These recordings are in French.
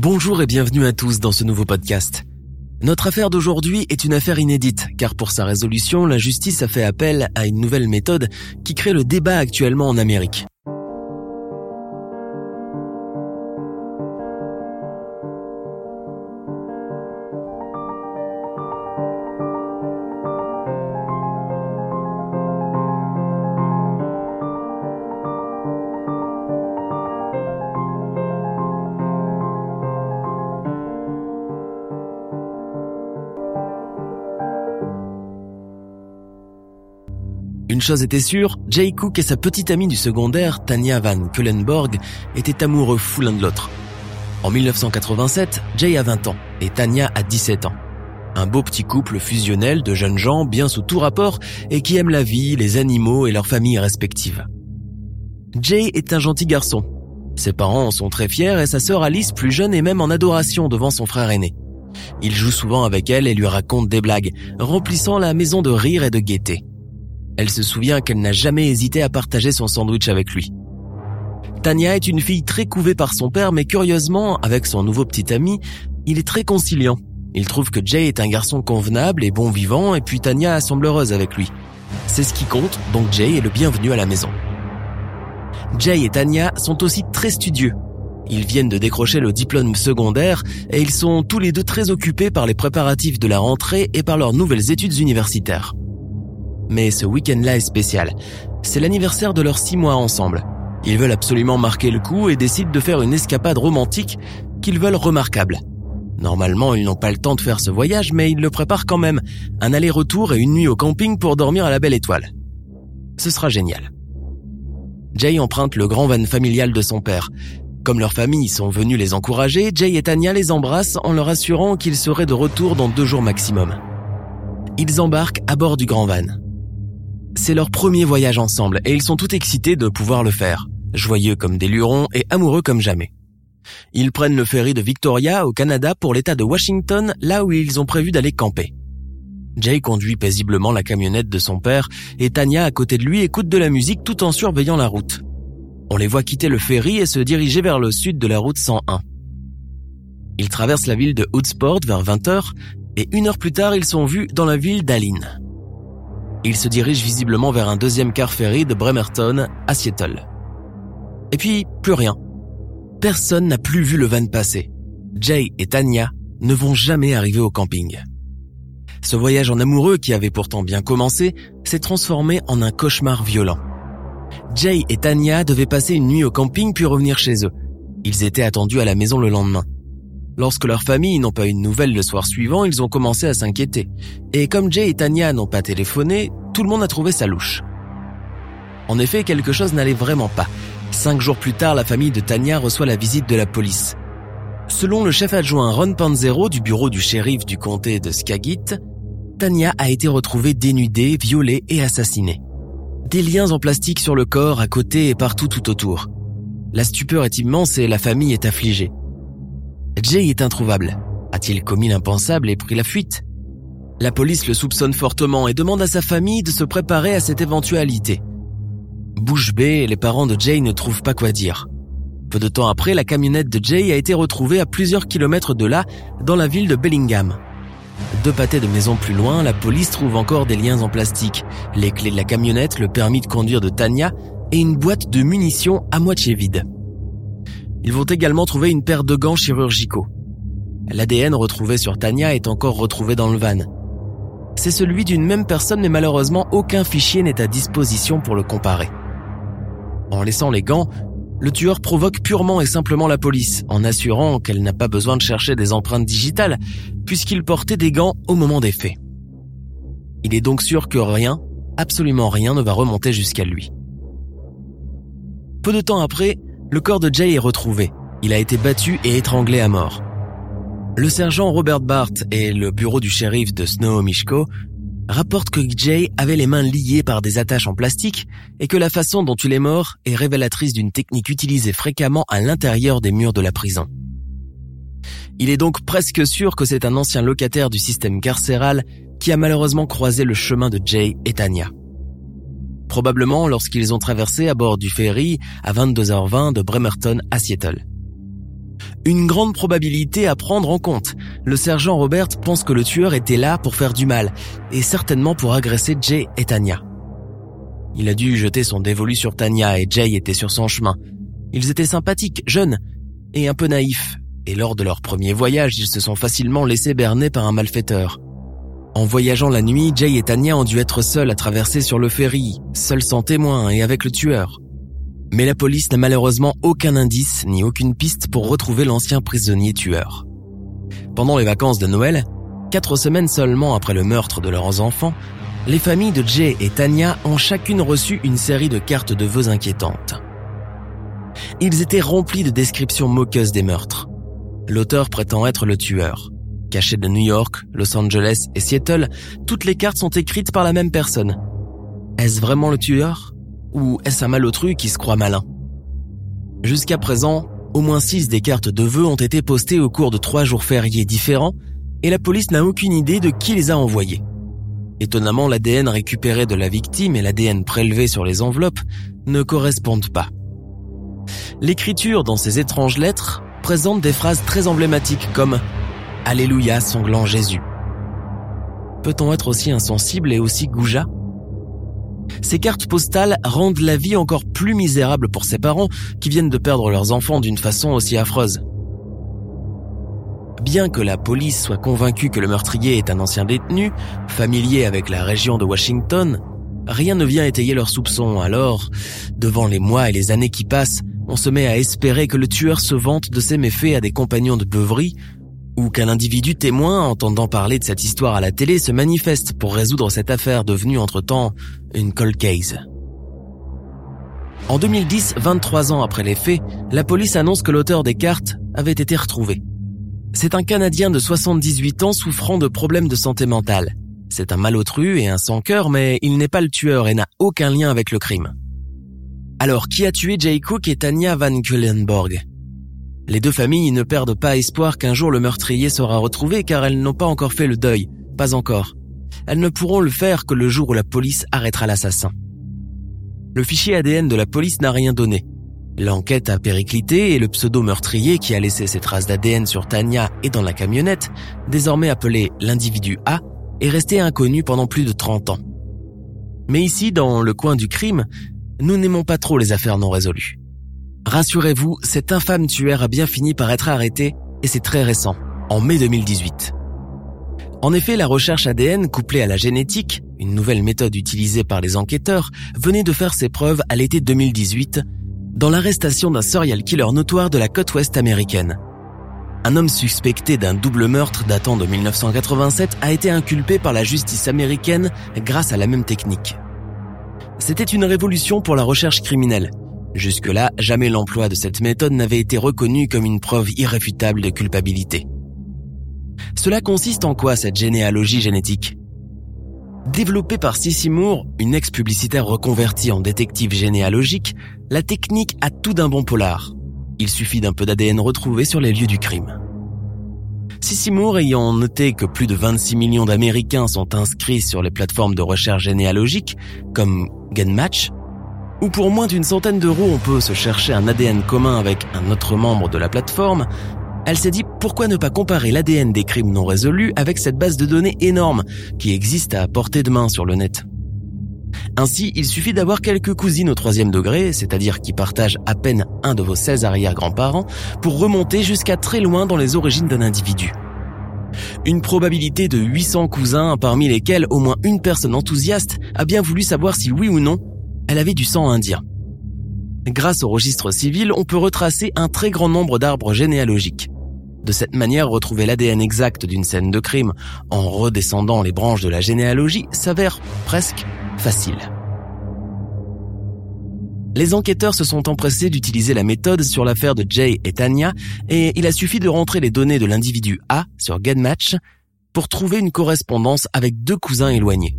Bonjour et bienvenue à tous dans ce nouveau podcast. Notre affaire d'aujourd'hui est une affaire inédite, car pour sa résolution, la justice a fait appel à une nouvelle méthode qui crée le débat actuellement en Amérique. Une chose était sûre, Jay Cook et sa petite amie du secondaire, Tanya Van Kullenborg, étaient amoureux fous l'un de l'autre. En 1987, Jay a 20 ans et Tanya a 17 ans. Un beau petit couple fusionnel de jeunes gens bien sous tout rapport et qui aiment la vie, les animaux et leurs familles respectives. Jay est un gentil garçon. Ses parents en sont très fiers et sa sœur Alice, plus jeune, est même en adoration devant son frère aîné. Il joue souvent avec elle et lui raconte des blagues, remplissant la maison de rire et de gaieté. Elle se souvient qu'elle n'a jamais hésité à partager son sandwich avec lui. Tania est une fille très couvée par son père, mais curieusement, avec son nouveau petit ami, il est très conciliant. Il trouve que Jay est un garçon convenable et bon vivant, et puis Tania semble heureuse avec lui. C'est ce qui compte, donc Jay est le bienvenu à la maison. Jay et Tania sont aussi très studieux. Ils viennent de décrocher le diplôme secondaire et ils sont tous les deux très occupés par les préparatifs de la rentrée et par leurs nouvelles études universitaires. Mais ce week-end-là est spécial. C'est l'anniversaire de leurs six mois ensemble. Ils veulent absolument marquer le coup et décident de faire une escapade romantique qu'ils veulent remarquable. Normalement, ils n'ont pas le temps de faire ce voyage, mais ils le préparent quand même. Un aller-retour et une nuit au camping pour dormir à la belle étoile. Ce sera génial. Jay emprunte le grand van familial de son père. Comme leurs familles sont venues les encourager, Jay et Tanya les embrassent en leur assurant qu'ils seraient de retour dans deux jours maximum. Ils embarquent à bord du grand van. C'est leur premier voyage ensemble et ils sont tout excités de pouvoir le faire, joyeux comme des lurons et amoureux comme jamais. Ils prennent le ferry de Victoria au Canada pour l'état de Washington, là où ils ont prévu d'aller camper. Jay conduit paisiblement la camionnette de son père et Tanya à côté de lui écoute de la musique tout en surveillant la route. On les voit quitter le ferry et se diriger vers le sud de la route 101. Ils traversent la ville de Hoodsport vers 20h et une heure plus tard ils sont vus dans la ville d'Aline. Ils se dirigent visiblement vers un deuxième car ferry de Bremerton à Seattle. Et puis, plus rien. Personne n'a plus vu le van passer. Jay et Tanya ne vont jamais arriver au camping. Ce voyage en amoureux qui avait pourtant bien commencé s'est transformé en un cauchemar violent. Jay et Tanya devaient passer une nuit au camping puis revenir chez eux. Ils étaient attendus à la maison le lendemain. Lorsque leurs familles n'ont pas eu de nouvelles le soir suivant, ils ont commencé à s'inquiéter. Et comme Jay et Tanya n'ont pas téléphoné, tout le monde a trouvé sa louche. En effet, quelque chose n'allait vraiment pas. Cinq jours plus tard, la famille de Tanya reçoit la visite de la police. Selon le chef adjoint Ron Panzero du bureau du shérif du comté de Skagit, Tanya a été retrouvée dénudée, violée et assassinée. Des liens en plastique sur le corps, à côté et partout tout autour. La stupeur est immense et la famille est affligée. Jay est introuvable. A-t-il commis l'impensable et pris la fuite? La police le soupçonne fortement et demande à sa famille de se préparer à cette éventualité. Bouche bée, les parents de Jay ne trouvent pas quoi dire. Peu de temps après, la camionnette de Jay a été retrouvée à plusieurs kilomètres de là, dans la ville de Bellingham. Deux pâtés de maison plus loin, la police trouve encore des liens en plastique, les clés de la camionnette, le permis de conduire de Tania et une boîte de munitions à moitié vide. Ils vont également trouver une paire de gants chirurgicaux. L'ADN retrouvé sur Tania est encore retrouvé dans le van. C'est celui d'une même personne mais malheureusement aucun fichier n'est à disposition pour le comparer. En laissant les gants, le tueur provoque purement et simplement la police en assurant qu'elle n'a pas besoin de chercher des empreintes digitales puisqu'il portait des gants au moment des faits. Il est donc sûr que rien, absolument rien ne va remonter jusqu'à lui. Peu de temps après, le corps de Jay est retrouvé. Il a été battu et étranglé à mort. Le sergent Robert Bart et le bureau du shérif de Snohomish-Co rapportent que Jay avait les mains liées par des attaches en plastique et que la façon dont il est mort est révélatrice d'une technique utilisée fréquemment à l'intérieur des murs de la prison. Il est donc presque sûr que c'est un ancien locataire du système carcéral qui a malheureusement croisé le chemin de Jay et Tanya. Probablement lorsqu'ils ont traversé à bord du ferry à 22h20 de Bremerton à Seattle. Une grande probabilité à prendre en compte. Le sergent Robert pense que le tueur était là pour faire du mal, et certainement pour agresser Jay et Tanya. Il a dû jeter son dévolu sur Tanya et Jay était sur son chemin. Ils étaient sympathiques, jeunes et un peu naïfs, et lors de leur premier voyage, ils se sont facilement laissés berner par un malfaiteur. En voyageant la nuit, Jay et Tanya ont dû être seuls à traverser sur le ferry, seuls sans témoin et avec le tueur. Mais la police n'a malheureusement aucun indice ni aucune piste pour retrouver l'ancien prisonnier tueur. Pendant les vacances de Noël, quatre semaines seulement après le meurtre de leurs enfants, les familles de Jay et Tanya ont chacune reçu une série de cartes de vœux inquiétantes. Ils étaient remplis de descriptions moqueuses des meurtres. L'auteur prétend être le tueur. Caché de New York, Los Angeles et Seattle, toutes les cartes sont écrites par la même personne. Est-ce vraiment le tueur? Ou est-ce un malotru qui se croit malin? Jusqu'à présent, au moins six des cartes de vœux ont été postées au cours de trois jours fériés différents et la police n'a aucune idée de qui les a envoyés. Étonnamment, l'ADN récupéré de la victime et l'ADN prélevé sur les enveloppes ne correspondent pas. L'écriture dans ces étranges lettres présente des phrases très emblématiques comme Alléluia sanglant Jésus. Peut-on être aussi insensible et aussi goujat? Ces cartes postales rendent la vie encore plus misérable pour ses parents qui viennent de perdre leurs enfants d'une façon aussi affreuse. Bien que la police soit convaincue que le meurtrier est un ancien détenu, familier avec la région de Washington, rien ne vient étayer leurs soupçons. Alors, devant les mois et les années qui passent, on se met à espérer que le tueur se vante de ses méfaits à des compagnons de beuverie ou qu'un individu témoin entendant parler de cette histoire à la télé se manifeste pour résoudre cette affaire devenue entre-temps une cold case. En 2010, 23 ans après les faits, la police annonce que l'auteur des cartes avait été retrouvé. C'est un Canadien de 78 ans souffrant de problèmes de santé mentale. C'est un malotru et un sans-cœur, mais il n'est pas le tueur et n'a aucun lien avec le crime. Alors, qui a tué Jay Cook et Tanya Van Kullenborg les deux familles ne perdent pas espoir qu'un jour le meurtrier sera retrouvé car elles n'ont pas encore fait le deuil, pas encore. Elles ne pourront le faire que le jour où la police arrêtera l'assassin. Le fichier ADN de la police n'a rien donné. L'enquête a périclité et le pseudo-meurtrier qui a laissé ses traces d'ADN sur Tania et dans la camionnette, désormais appelé l'individu A, est resté inconnu pendant plus de 30 ans. Mais ici, dans le coin du crime, nous n'aimons pas trop les affaires non résolues. Rassurez-vous, cet infâme tueur a bien fini par être arrêté et c'est très récent, en mai 2018. En effet, la recherche ADN couplée à la génétique, une nouvelle méthode utilisée par les enquêteurs, venait de faire ses preuves à l'été 2018 dans l'arrestation d'un serial killer notoire de la côte ouest américaine. Un homme suspecté d'un double meurtre datant de 1987 a été inculpé par la justice américaine grâce à la même technique. C'était une révolution pour la recherche criminelle, Jusque-là, jamais l'emploi de cette méthode n'avait été reconnu comme une preuve irréfutable de culpabilité. Cela consiste en quoi cette généalogie génétique? Développée par Sissy Moore, une ex-publicitaire reconvertie en détective généalogique, la technique a tout d'un bon polar. Il suffit d'un peu d'ADN retrouvé sur les lieux du crime. Sissy Moore ayant noté que plus de 26 millions d'Américains sont inscrits sur les plateformes de recherche généalogique comme GenMatch, où pour moins d'une centaine d'euros on peut se chercher un ADN commun avec un autre membre de la plateforme, elle s'est dit pourquoi ne pas comparer l'ADN des crimes non résolus avec cette base de données énorme qui existe à portée de main sur le net? Ainsi, il suffit d'avoir quelques cousines au troisième degré, c'est-à-dire qui partagent à peine un de vos 16 arrière-grands-parents, pour remonter jusqu'à très loin dans les origines d'un individu. Une probabilité de 800 cousins parmi lesquels au moins une personne enthousiaste a bien voulu savoir si oui ou non elle avait du sang indien. Grâce au registre civil, on peut retracer un très grand nombre d'arbres généalogiques. De cette manière, retrouver l'ADN exact d'une scène de crime en redescendant les branches de la généalogie s'avère presque facile. Les enquêteurs se sont empressés d'utiliser la méthode sur l'affaire de Jay et Tanya et il a suffi de rentrer les données de l'individu A sur GetMatch pour trouver une correspondance avec deux cousins éloignés.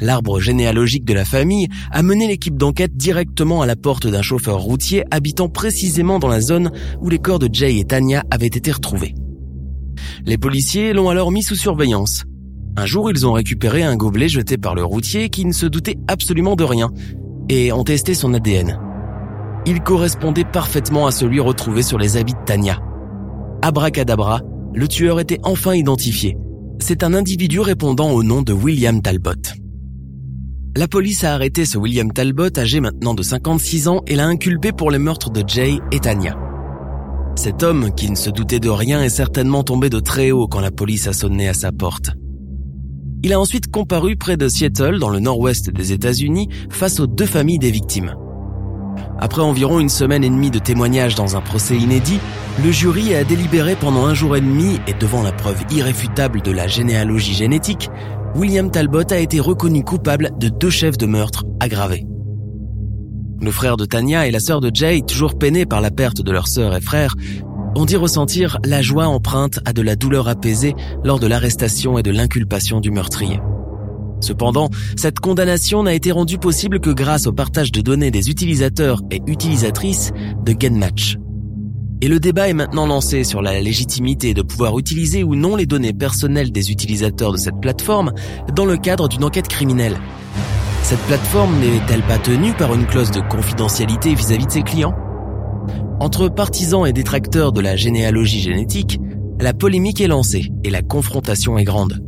L'arbre généalogique de la famille a mené l'équipe d'enquête directement à la porte d'un chauffeur routier habitant précisément dans la zone où les corps de Jay et Tanya avaient été retrouvés. Les policiers l'ont alors mis sous surveillance. Un jour, ils ont récupéré un gobelet jeté par le routier qui ne se doutait absolument de rien et ont testé son ADN. Il correspondait parfaitement à celui retrouvé sur les habits de Tanya. Abracadabra, le tueur était enfin identifié. C'est un individu répondant au nom de William Talbot. La police a arrêté ce William Talbot, âgé maintenant de 56 ans, et l'a inculpé pour les meurtres de Jay et Tanya. Cet homme, qui ne se doutait de rien, est certainement tombé de très haut quand la police a sonné à sa porte. Il a ensuite comparu près de Seattle, dans le nord-ouest des États-Unis, face aux deux familles des victimes. Après environ une semaine et demie de témoignages dans un procès inédit, le jury a délibéré pendant un jour et demi et devant la preuve irréfutable de la généalogie génétique, William Talbot a été reconnu coupable de deux chefs de meurtre aggravés. Le frère de Tanya et la sœur de Jay, toujours peinés par la perte de leur sœur et frère, ont dit ressentir la joie empreinte à de la douleur apaisée lors de l'arrestation et de l'inculpation du meurtrier. Cependant, cette condamnation n'a été rendue possible que grâce au partage de données des utilisateurs et utilisatrices de GameMatch. Et le débat est maintenant lancé sur la légitimité de pouvoir utiliser ou non les données personnelles des utilisateurs de cette plateforme dans le cadre d'une enquête criminelle. Cette plateforme n'est-elle pas tenue par une clause de confidentialité vis-à-vis de ses clients? Entre partisans et détracteurs de la généalogie génétique, la polémique est lancée et la confrontation est grande.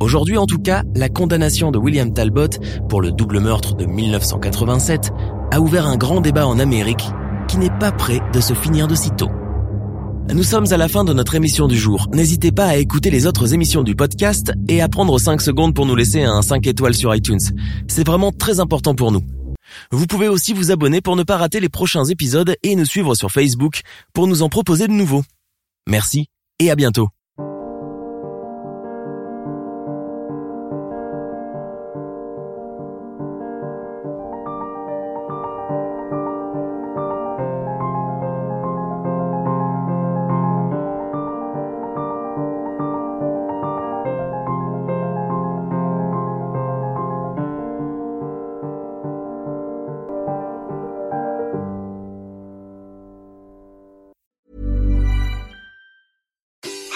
Aujourd'hui en tout cas, la condamnation de William Talbot pour le double meurtre de 1987 a ouvert un grand débat en Amérique qui n'est pas prêt de se finir de sitôt. Nous sommes à la fin de notre émission du jour. N'hésitez pas à écouter les autres émissions du podcast et à prendre 5 secondes pour nous laisser un 5 étoiles sur iTunes. C'est vraiment très important pour nous. Vous pouvez aussi vous abonner pour ne pas rater les prochains épisodes et nous suivre sur Facebook pour nous en proposer de nouveaux. Merci et à bientôt.